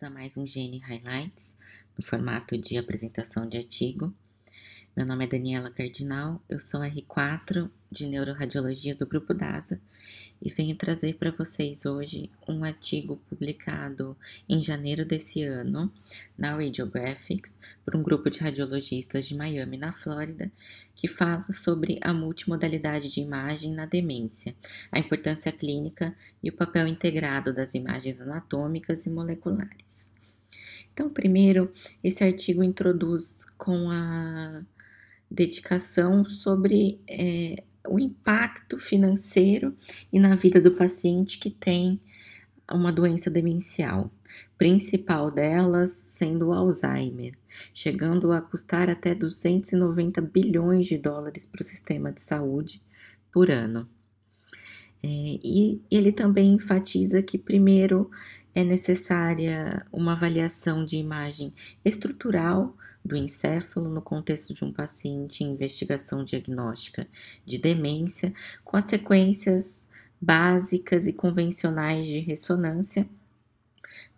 bem-vindos a mais um Gene Highlights, no formato de apresentação de artigo. Meu nome é Daniela Cardinal, eu sou R4 de Neuroradiologia do Grupo DASA e venho trazer para vocês hoje um artigo publicado em janeiro desse ano na Radiographics por um grupo de radiologistas de Miami, na Flórida, que fala sobre a multimodalidade de imagem na demência, a importância clínica e o papel integrado das imagens anatômicas e moleculares. Então, primeiro, esse artigo introduz com a dedicação sobre é, o impacto financeiro e na vida do paciente que tem uma doença demencial, principal delas sendo o Alzheimer, chegando a custar até 290 bilhões de dólares para o sistema de saúde por ano. É, e ele também enfatiza que, primeiro, é necessária uma avaliação de imagem estrutural do encéfalo no contexto de um paciente em investigação diagnóstica de demência, com as sequências básicas e convencionais de ressonância.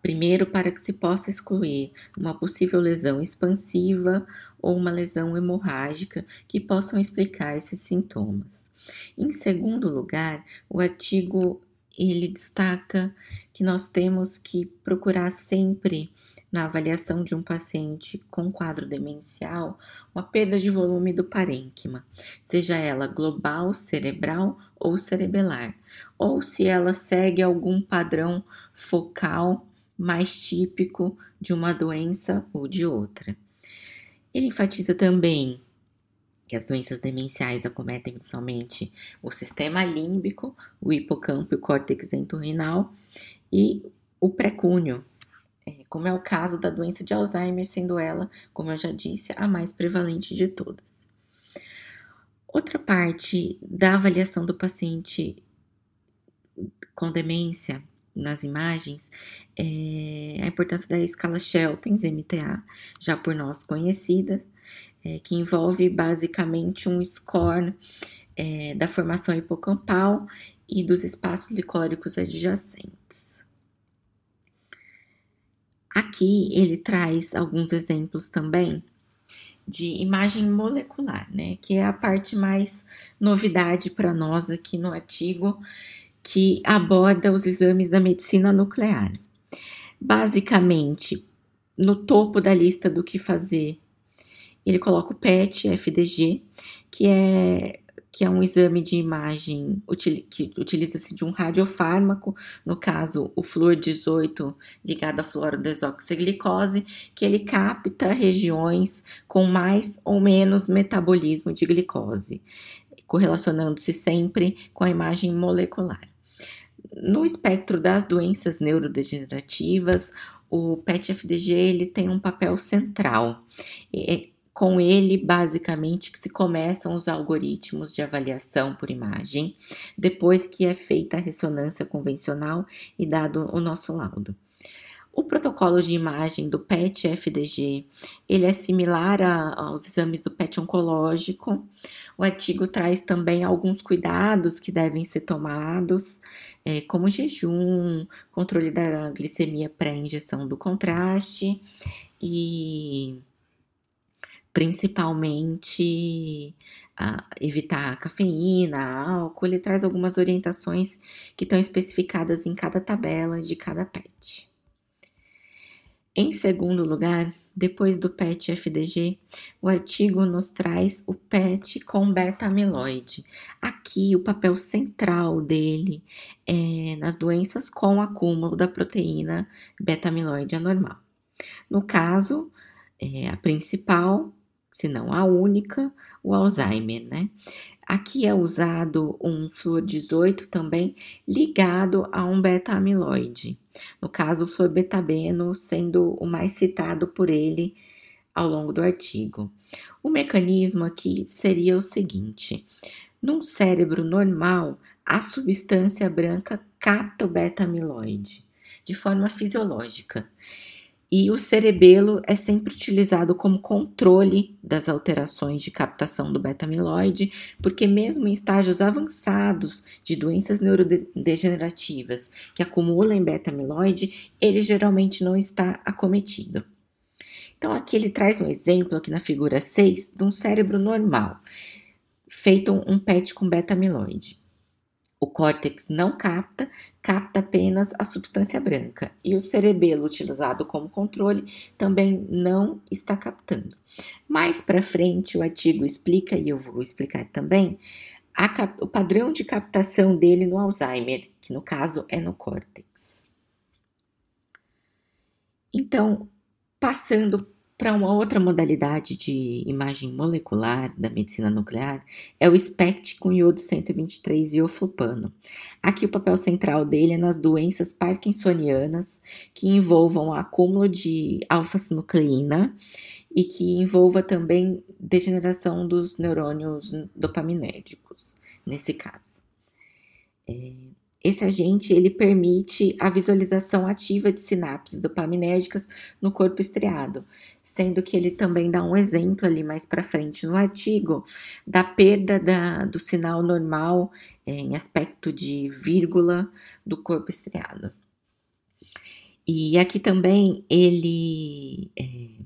Primeiro, para que se possa excluir uma possível lesão expansiva ou uma lesão hemorrágica que possam explicar esses sintomas. Em segundo lugar, o artigo ele destaca que nós temos que procurar sempre na avaliação de um paciente com quadro demencial uma perda de volume do parênquima, seja ela global, cerebral ou cerebelar, ou se ela segue algum padrão focal mais típico de uma doença ou de outra. Ele enfatiza também que as doenças demenciais acometem principalmente o sistema límbico, o hipocampo e o córtex entorrinal e o precúneo, é, como é o caso da doença de Alzheimer, sendo ela, como eu já disse, a mais prevalente de todas. Outra parte da avaliação do paciente com demência nas imagens é a importância da escala Sheltens MTA, já por nós conhecida, é, que envolve basicamente um score é, da formação hipocampal e dos espaços licóricos adjacentes. Aqui ele traz alguns exemplos também de imagem molecular, né? Que é a parte mais novidade para nós aqui no artigo que aborda os exames da medicina nuclear. Basicamente, no topo da lista do que fazer, ele coloca o PET FDG, que é que é um exame de imagem que utiliza-se de um radiofármaco, no caso o flúor 18 ligado à fluorodesoxiglicose, que ele capta regiões com mais ou menos metabolismo de glicose, correlacionando-se sempre com a imagem molecular. No espectro das doenças neurodegenerativas, o PET-FDG ele tem um papel central com ele, basicamente, que se começam os algoritmos de avaliação por imagem, depois que é feita a ressonância convencional e dado o nosso laudo. O protocolo de imagem do PET-FDG, ele é similar a, aos exames do PET oncológico. O artigo traz também alguns cuidados que devem ser tomados, é, como jejum, controle da glicemia pré-injeção do contraste e principalmente uh, evitar cafeína, álcool, ele traz algumas orientações que estão especificadas em cada tabela de cada PET. Em segundo lugar, depois do PET FDG, o artigo nos traz o PET com beta-amiloide. Aqui, o papel central dele é nas doenças com acúmulo da proteína beta-amiloide anormal. No caso, é, a principal se não a única, o Alzheimer, né? Aqui é usado um flúor 18 também ligado a um beta-amiloide. No caso, o fluorbetabeno sendo o mais citado por ele ao longo do artigo. O mecanismo aqui seria o seguinte: num cérebro normal, a substância branca capta o beta-amiloide de forma fisiológica E o cerebelo é sempre utilizado como controle das alterações de captação do beta-amiloide, porque mesmo em estágios avançados de doenças neurodegenerativas que acumulam beta-amiloide, ele geralmente não está acometido. Então aqui ele traz um exemplo aqui na figura 6 de um cérebro normal, feito um PET com beta-amiloide. O córtex não capta, capta apenas a substância branca. E o cerebelo, utilizado como controle, também não está captando. Mais para frente, o artigo explica, e eu vou explicar também, o padrão de captação dele no Alzheimer, que no caso é no córtex. Então, passando para uma outra modalidade de imagem molecular da medicina nuclear é o SPECT com iodo 123 e oflupano. Aqui o papel central dele é nas doenças parkinsonianas que envolvam acúmulo de alfa-sinucleína e que envolva também degeneração dos neurônios dopaminérgicos, nesse caso. É, esse agente ele permite a visualização ativa de sinapses dopaminérgicas no corpo estriado, sendo que ele também dá um exemplo ali mais para frente no artigo da perda da, do sinal normal é, em aspecto de vírgula do corpo estriado. E aqui também ele é,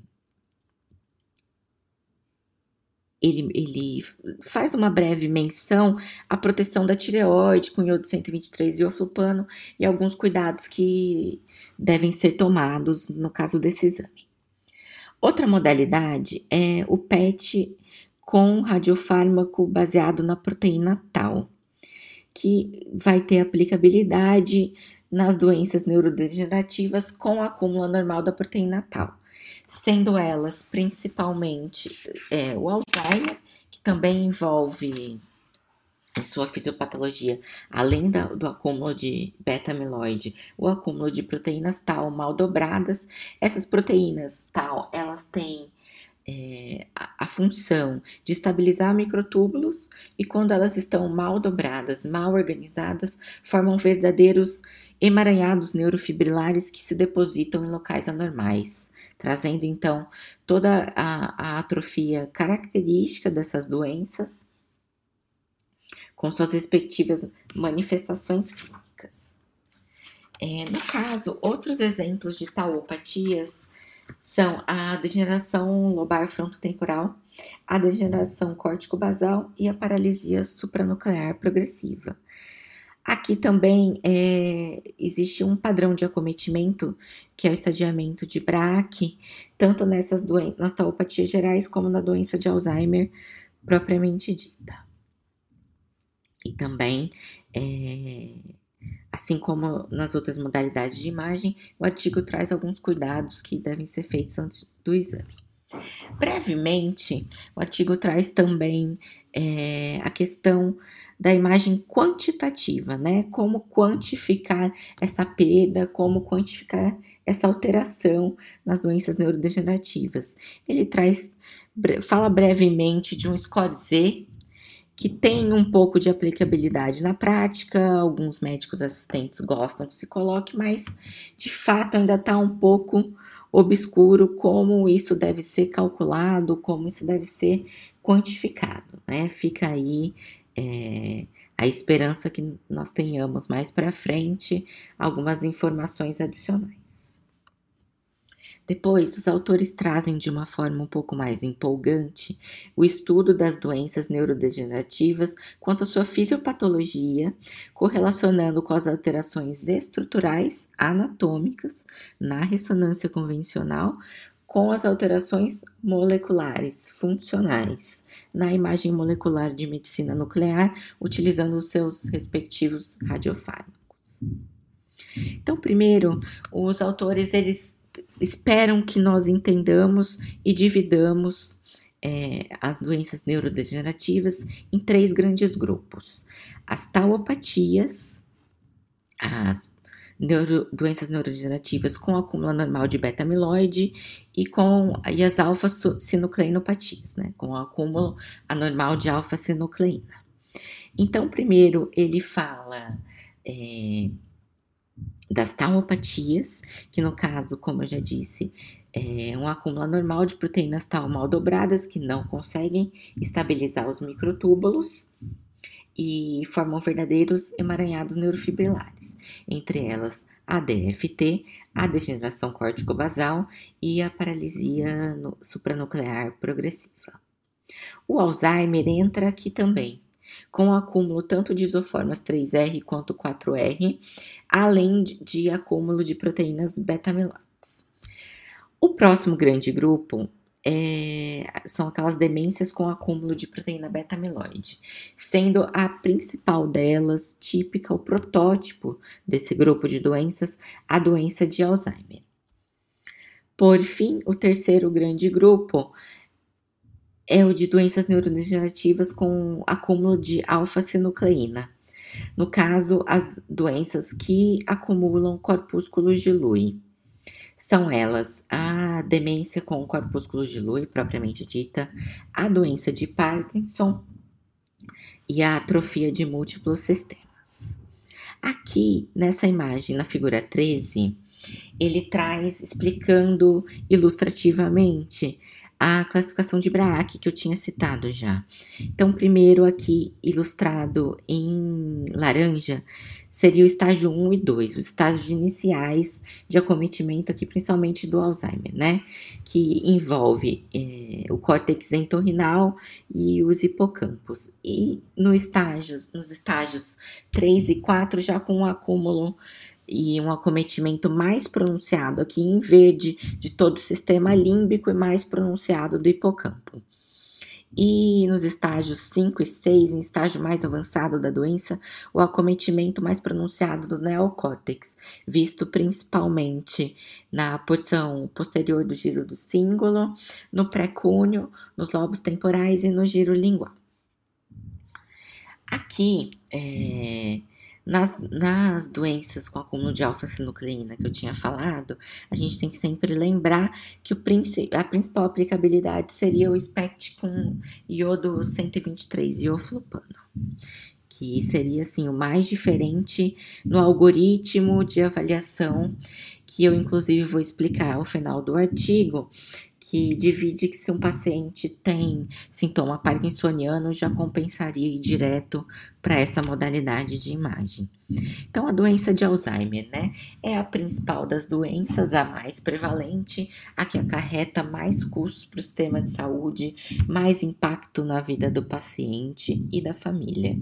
ele, ele faz uma breve menção à proteção da tireoide com iodo 123 e oflupano e alguns cuidados que devem ser tomados no caso desse exame. Outra modalidade é o PET com radiofármaco baseado na proteína tal, que vai ter aplicabilidade nas doenças neurodegenerativas com acúmulo anormal da proteína tal sendo elas principalmente é, o Alzheimer, que também envolve sua fisiopatologia, além da, do acúmulo de beta-amiloide, o acúmulo de proteínas tal mal dobradas. Essas proteínas tal, elas têm é, a, a, função de estabilizar microtúbulos e quando elas estão mal dobradas, mal organizadas, formam verdadeiros emaranhados neurofibrilares que se depositam em locais anormais trazendo então toda a, a atrofia característica dessas doenças, com suas respectivas manifestações clínicas. É, no caso, outros exemplos de tauopatias são a degeneração lobar frontotemporal, a degeneração córtico-basal e a paralisia supranuclear progressiva. Aqui também é, existe um padrão de acometimento, que é o estadiamento de Braque, tanto nessas doenças, nas taupatias gerais, como na doença de Alzheimer propriamente dita. E também, é, assim como nas outras modalidades de imagem, o artigo traz alguns cuidados que devem ser feitos antes do exame. Brevemente, o artigo traz também é, a questão da imagem quantitativa, né? Como quantificar essa perda, como quantificar essa alteração nas doenças neurodegenerativas. Ele traz, fala brevemente de um score Z que tem um pouco de aplicabilidade na prática, alguns médicos assistentes gostam que se coloque, mas de fato ainda está um pouco obscuro como isso deve ser calculado, como isso deve ser quantificado, né? Fica aí é, a esperança que nós tenhamos mais para frente algumas informações adicionais. Depois, os autores trazem de uma forma um pouco mais empolgante o estudo das doenças neurodegenerativas quanto à sua fisiopatologia, correlacionando com as alterações estruturais anatômicas na ressonância convencional com as alterações moleculares funcionais na imagem molecular de medicina nuclear, utilizando os seus respectivos radiofármacos. Então, primeiro, os autores eles esperam que nós entendamos e dividamos é, as doenças neurodegenerativas em três grandes grupos: as tauopatias, as neuro, doenças neurodegenerativas com acúmulo anormal de beta-amiloide e com e as alfa-sinucleinopatias, né, com acúmulo anormal de alfa-sinucleína. Então, primeiro ele fala é, das taupatias, que no caso, como eu já disse, é um acúmulo anormal de proteínas tal mal dobradas que não conseguem estabilizar os microtúbulos e formam verdadeiros emaranhados neurofibrilares, entre elas a DFT, a degeneração córtico-basal e a paralisia supranuclear progressiva. O Alzheimer entra aqui também, com acúmulo tanto de isoformas 3R quanto 4R, além de acúmulo de proteínas beta-amiloides. O próximo grande grupo é, são aquelas demências com acúmulo de proteína beta-amiloide, sendo a principal delas, típica, o protótipo desse grupo de doenças, a doença de Alzheimer. Por fim, o terceiro grande grupo é o de doenças neurodegenerativas com acúmulo de alfa-sinucleína. No caso, as doenças que acumulam corpúsculos de Lewy. São elas a demência com corpúsculos de Lewy, propriamente dita, a doença de Parkinson e a atrofia de múltiplos sistemas. Aqui, nessa imagem, na figura 13, ele traz explicando ilustrativamente a classificação de Braque que eu tinha citado já. Então, primeiro aqui ilustrado em laranja seria o estágio 1 e 2, os estágios iniciais de acometimento aqui, principalmente do Alzheimer, né? Que envolve é, o córtex entorrinal e os hipocampos. E no estágios, nos estágios 3 e 4, já com o acúmulo e um acometimento mais pronunciado aqui em verde de todo o sistema límbico e mais pronunciado do hipocampo. E nos estágios 5 e 6, em estágio mais avançado da doença, o acometimento mais pronunciado do neocórtex, visto principalmente na porção posterior do giro do símbolo, no pré-cúneo, nos lobos temporais e no giro lingual. Aqui, é, nas, nas doenças com acúmulo de alfa-sinucleína que eu tinha falado, a gente tem que sempre lembrar que o, a principal aplicabilidade seria o SPECT com iodo 123 ioflupano, que seria assim o mais diferente no algoritmo de avaliação que eu inclusive vou explicar ao final do artigo, que divide que se um paciente tem sintoma parkinsoniano, já compensaria ir direto para essa modalidade de imagem. Então, a doença de Alzheimer, né, é a principal das doenças, a mais prevalente, a que acarreta mais custos para o sistema de saúde, mais impacto na vida do paciente e da família.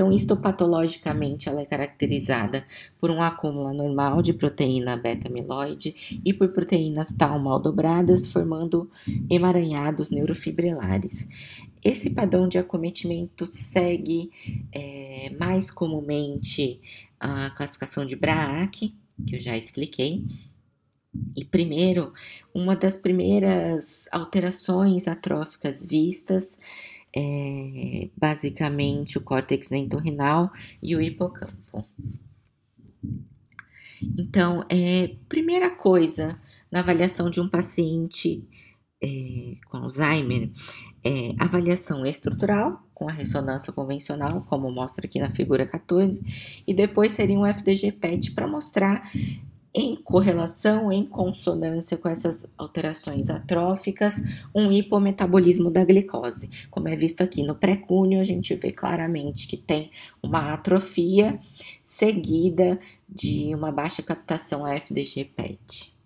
Então, histopatologicamente, ela é caracterizada por um acúmulo anormal de proteína beta-amiloide e por proteínas tal mal dobradas, formando emaranhados neurofibrilares. Esse padrão de acometimento segue é, mais comumente a classificação de Braak, que eu já expliquei. E primeiro, uma das primeiras alterações atróficas vistas é basicamente o córtex entorrinal e o hipocampo. Então, é, primeira coisa na avaliação de um paciente é, com Alzheimer é, avaliação estrutural, com a ressonância convencional, como mostra aqui na figura 14, e depois seria um FDG PET para mostrar em correlação, em consonância com essas alterações atróficas, um hipometabolismo da glicose. Como é visto aqui no pré-cúneo, a gente vê claramente que tem uma atrofia seguida de uma baixa captação FDG PET.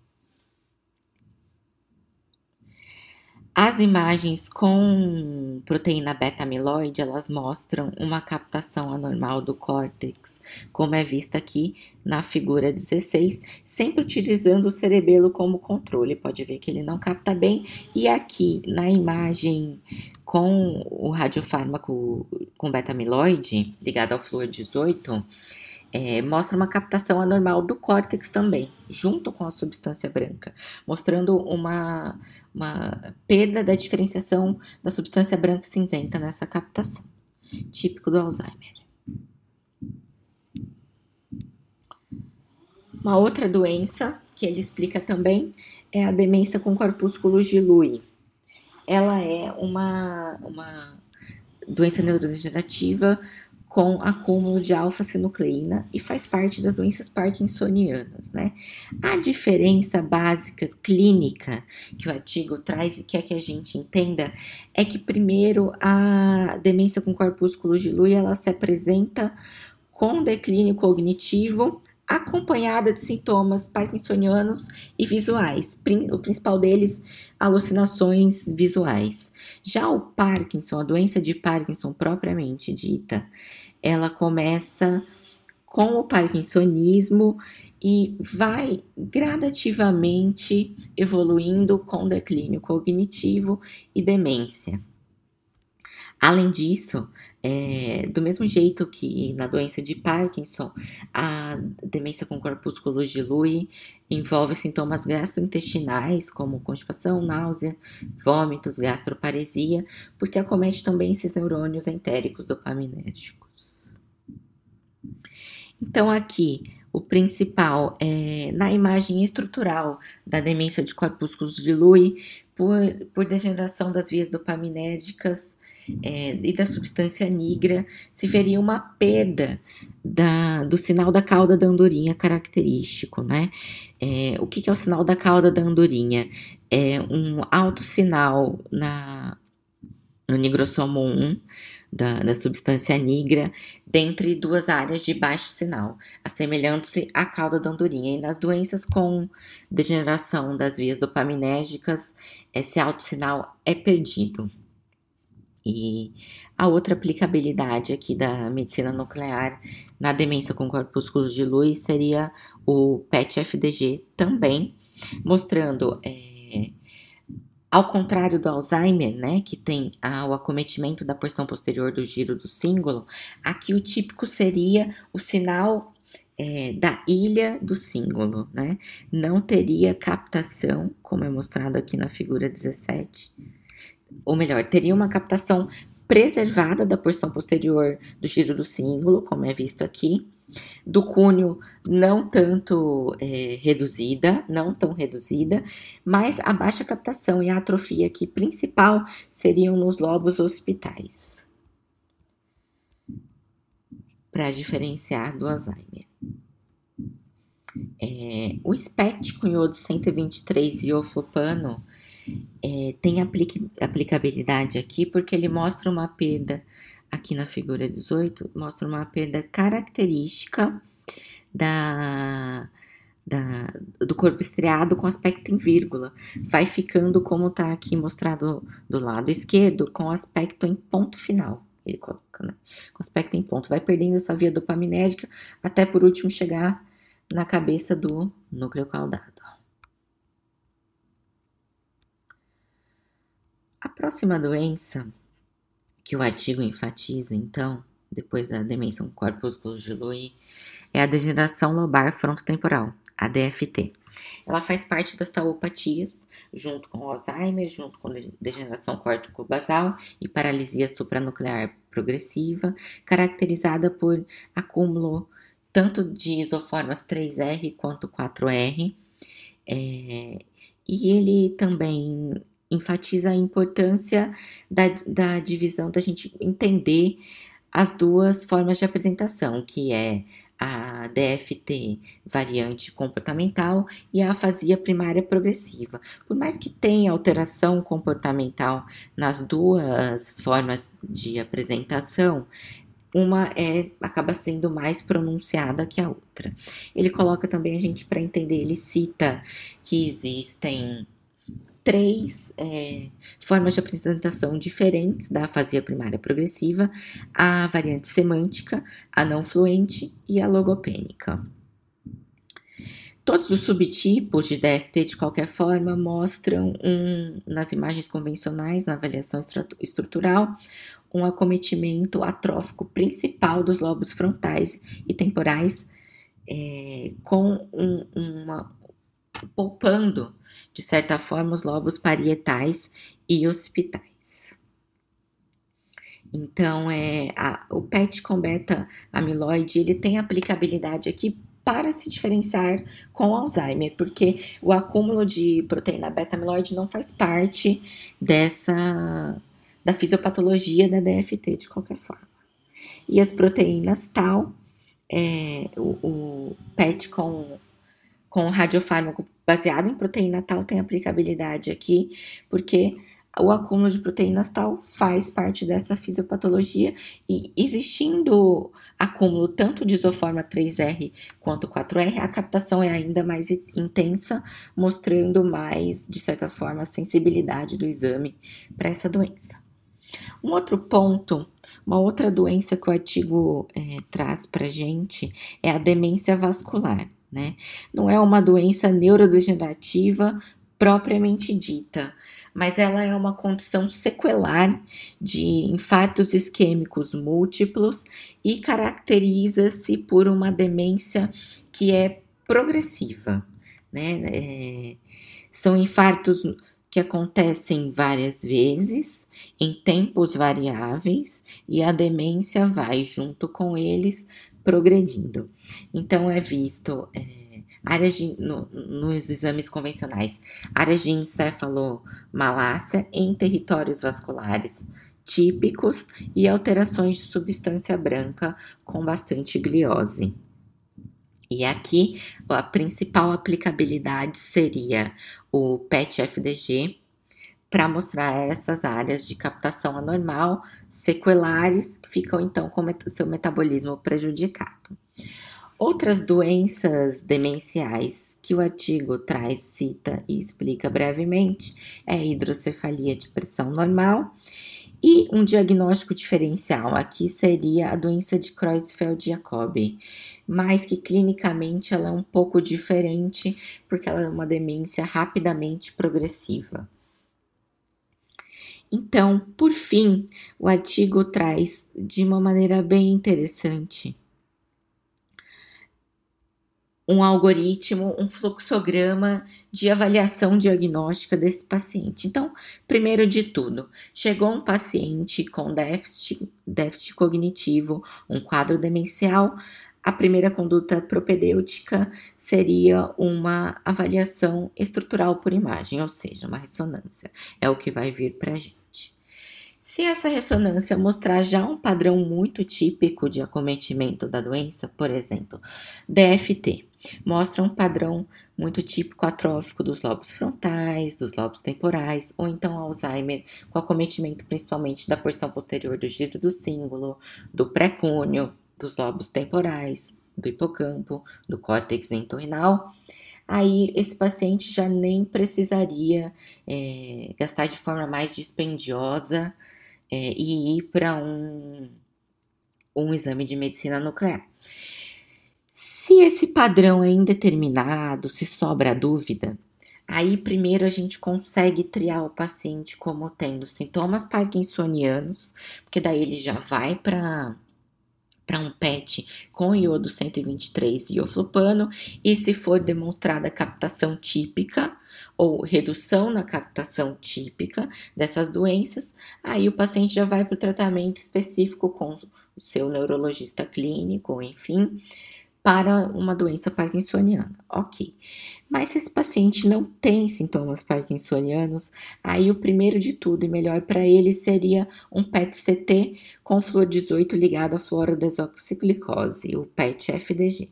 As imagens com proteína beta-amiloide, elas mostram uma captação anormal do córtex, como é vista aqui na figura 16, sempre utilizando o cerebelo como controle. Pode ver que ele não capta bem. E aqui na imagem com o radiofármaco com beta-amiloide, ligado ao fluor 18, é, mostra uma captação anormal do córtex também, junto com a substância branca, mostrando uma, uma perda da diferenciação da substância branca cinzenta nessa captação, típico do Alzheimer. Uma outra doença que ele explica também é a demência com corpúsculos de Lewy. Ela é uma, uma doença neurodegenerativa com acúmulo de alfa-sinucleína e faz parte das doenças parkinsonianas, né? A diferença básica clínica que o artigo traz e quer que a gente entenda é que, primeiro, a demência com corpúsculo de Lewy, ela se apresenta com declínio cognitivo acompanhada de sintomas parkinsonianos e visuais, o principal deles, alucinações visuais. Já o Parkinson, a doença de Parkinson propriamente dita, ela começa com o parkinsonismo e vai gradativamente evoluindo com declínio cognitivo e demência. Além disso, é, do mesmo jeito que na doença de Parkinson, a demência com corpúsculos Lewy envolve sintomas gastrointestinais, como constipação, náusea, vômitos, gastroparesia, porque acomete também esses neurônios entéricos dopaminérgicos. Então, aqui, o principal é na imagem estrutural da demência de corpúsculos de Lewy, por, por degeneração das vias dopaminérgicas é, e da substância negra, se veria uma perda da, do sinal da cauda da andorinha característico, né? É, o que, que, é o sinal da cauda da andorinha? É um alto sinal na, no nigrossomo 1, da, da, substância negra dentre duas áreas de baixo sinal, assemelhando-se à cauda da andorinha. E nas doenças com degeneração das vias dopaminérgicas, esse alto sinal é perdido. E a outra aplicabilidade aqui da medicina nuclear na demência com corpúsculos de luz seria o PET-FDG também, mostrando, é, ao contrário do Alzheimer, né, que tem o acometimento da porção posterior do giro do símbolo, aqui o típico seria o sinal é, da ilha do símbolo, né? Não teria captação, como é mostrado aqui na figura 17 ou melhor, teria uma captação preservada da porção posterior do giro do símbolo, como é visto aqui, do cúneo não tanto é, reduzida, não tão reduzida, mas a baixa captação e a atrofia aqui principal seriam nos lobos hospitais, para diferenciar do Alzheimer. É, o SPECT com iodo 123 e oflopano é, tem aplica aplicabilidade aqui porque ele mostra uma perda, aqui na figura 18, mostra uma perda característica da, da, do corpo estriado com aspecto em vírgula. Vai ficando como está aqui mostrado do lado esquerdo, com aspecto em ponto final. Ele coloca, né? Com aspecto em ponto. Vai perdendo essa via dopaminérgica até por último chegar na cabeça do núcleo caudado. A próxima doença que o artigo enfatiza, então, depois da demência corpúsculo de Lewy, é a degeneração lobar frontotemporal, a DFT. Ela faz parte das taupatias, junto com Alzheimer, junto com degeneração córtico-basal e paralisia supranuclear progressiva, caracterizada por acúmulo tanto de isoformas 3R quanto 4R. É, e ele também enfatiza a importância da, da divisão, da gente entender as duas formas de apresentação, que é a DFT variante comportamental e a afasia primária progressiva. Por mais que tenha alteração comportamental nas duas formas de apresentação, uma é acaba sendo mais pronunciada que a outra. Ele coloca também a gente para entender, ele cita que existem três é, formas de apresentação diferentes da afasia primária progressiva: a variante semântica, a não fluente e a logopênica. Todos os subtipos de DFT, de qualquer forma, mostram um, nas imagens convencionais, na avaliação estrutural, um acometimento atrófico principal dos lobos frontais e temporais, é, com um, uma, poupando de certa forma, os lobos parietais e occipitais. Então, é, a, o PET com beta-amiloide, ele tem aplicabilidade aqui para se diferenciar com Alzheimer, porque o acúmulo de proteína beta-amiloide não faz parte dessa da fisiopatologia da DFT de qualquer forma. E as proteínas tal, é, o, o PET com, com radiofármaco baseado em proteína tal tem aplicabilidade aqui, porque o acúmulo de proteínas tal faz parte dessa fisiopatologia e existindo acúmulo tanto de isoforma 3R quanto 4R, a captação é ainda mais intensa, mostrando mais, de certa forma, a sensibilidade do exame para essa doença. Um outro ponto, uma outra doença que o artigo é, traz para gente é a demência vascular. Né? Não é uma doença neurodegenerativa propriamente dita, mas ela é uma condição sequelar de infartos isquêmicos múltiplos e caracteriza-se por uma demência que é progressiva, né? É, são infartos que acontecem várias vezes, em tempos variáveis, e a demência vai junto com eles progredindo. Então, é visto. É, áreas de, no, nos exames convencionais, áreas de encefalomalácia em territórios vasculares típicos e alterações de substância branca com bastante gliose. E aqui a principal aplicabilidade seria o PET-FDG para mostrar essas áreas de captação anormal, sequelares, que ficam então com seu metabolismo prejudicado. Outras doenças demenciais que o artigo traz, cita e explica brevemente é hidrocefalia de pressão normal e um diagnóstico diferencial aqui seria a doença de Creutzfeldt-Jakob, mas que clinicamente ela é um pouco diferente porque ela é uma demência rapidamente progressiva. Então, por fim, o artigo traz de uma maneira bem interessante um algoritmo, um fluxograma de avaliação diagnóstica desse paciente. Então, primeiro de tudo, chegou um paciente com déficit, déficit cognitivo, um quadro demencial, a primeira conduta propedêutica seria uma avaliação estrutural por imagem, ou seja, uma ressonância. É o que vai vir para a gente. Se essa ressonância mostrar já um padrão muito típico de acometimento da doença, por exemplo, DFT, mostra um padrão muito típico atrófico dos lobos frontais, dos lobos temporais, ou então Alzheimer, com acometimento principalmente da porção posterior do giro do símbolo, do pré-cúneo, dos lobos temporais, do hipocampo, do córtex entorrinal. Aí esse paciente já nem precisaria é, gastar de forma mais dispendiosa é, e ir para um, um exame de medicina nuclear. Se esse padrão é indeterminado, se sobra dúvida, aí primeiro a gente consegue triar o paciente como tendo sintomas parkinsonianos, porque daí ele já vai para para um PET com iodo 123 e oflupano, e se for demonstrada captação típica ou redução na captação típica dessas doenças, aí o paciente já vai para o tratamento específico com o seu neurologista clínico, enfim, para uma doença parkinsoniana. Ok. Mas se esse paciente não tem sintomas parkinsonianos, aí o primeiro de tudo e melhor para ele seria um PET-CT com flor 18 ligado à fluorodesoxiglicose, o PET-FDG,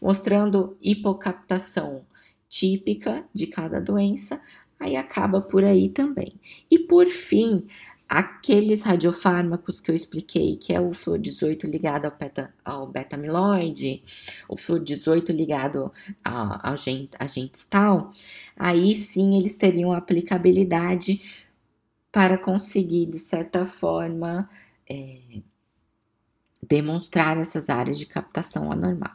mostrando hipocaptação típica de cada doença, aí acaba por aí também. E por fim, aqueles radiofármacos que eu expliquei, que é o flúor 18 ligado ao, beta, ao beta-amiloide, o flúor 18 ligado ao, agentes tal, aí sim eles teriam aplicabilidade para conseguir, de certa forma, é, demonstrar essas áreas de captação anormal.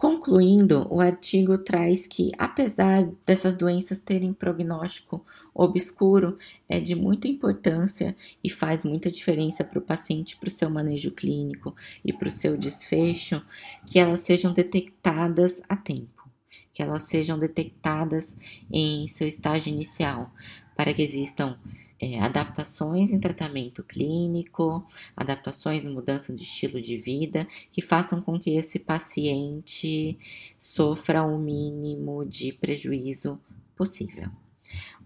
Concluindo, o artigo traz que, apesar dessas doenças terem prognóstico obscuro, é de muita importância e faz muita diferença para o paciente, para o seu manejo clínico e para o seu desfecho, que elas sejam detectadas a tempo, que elas sejam detectadas em seu estágio inicial, para que existam é, adaptações em tratamento clínico, adaptações em mudança de estilo de vida, que façam com que esse paciente sofra o mínimo de prejuízo possível.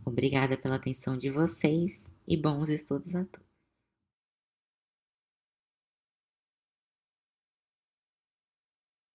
Obrigada pela atenção de vocês e bons estudos a todos.